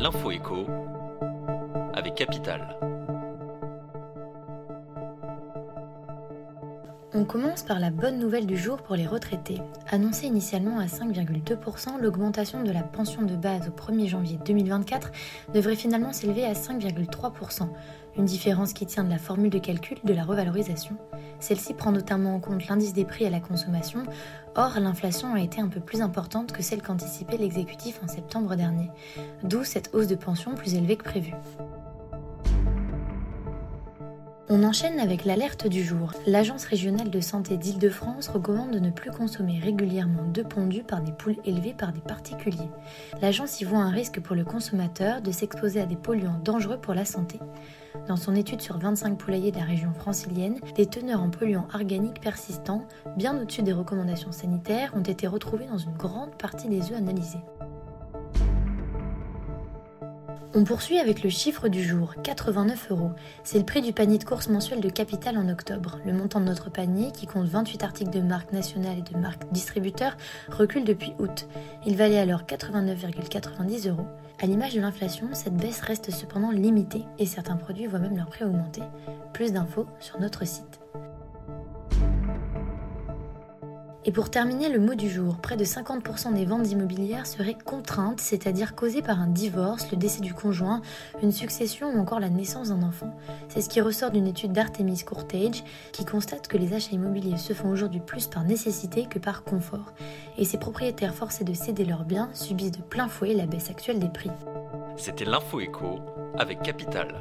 L'info écho avec Capital. On commence par la bonne nouvelle du jour pour les retraités. Annoncée initialement à 5,2%, l'augmentation de la pension de base au 1er janvier 2024 devrait finalement s'élever à 5,3%, une différence qui tient de la formule de calcul de la revalorisation. Celle-ci prend notamment en compte l'indice des prix à la consommation, or l'inflation a été un peu plus importante que celle qu'anticipait l'exécutif en septembre dernier, d'où cette hausse de pension plus élevée que prévu. On enchaîne avec l'alerte du jour. L'Agence régionale de santé d'Île-de-France recommande de ne plus consommer régulièrement de pondus par des poules élevées par des particuliers. L'agence y voit un risque pour le consommateur de s'exposer à des polluants dangereux pour la santé. Dans son étude sur 25 poulaillers de la région francilienne, des teneurs en polluants organiques persistants, bien au-dessus des recommandations sanitaires, ont été retrouvés dans une grande partie des œufs analysés. On poursuit avec le chiffre du jour, 89 euros. C'est le prix du panier de course mensuel de Capital en octobre. Le montant de notre panier, qui compte 28 articles de marque nationale et de marque distributeur, recule depuis août. Il valait alors 89,90 euros. À l'image de l'inflation, cette baisse reste cependant limitée et certains produits voient même leur prix augmenter. Plus d'infos sur notre site. Et pour terminer, le mot du jour, près de 50% des ventes immobilières seraient contraintes, c'est-à-dire causées par un divorce, le décès du conjoint, une succession ou encore la naissance d'un enfant. C'est ce qui ressort d'une étude d'Artemis Courtage qui constate que les achats immobiliers se font aujourd'hui plus par nécessité que par confort. Et ces propriétaires forcés de céder leurs biens subissent de plein fouet la baisse actuelle des prix. C'était l'info écho avec Capital.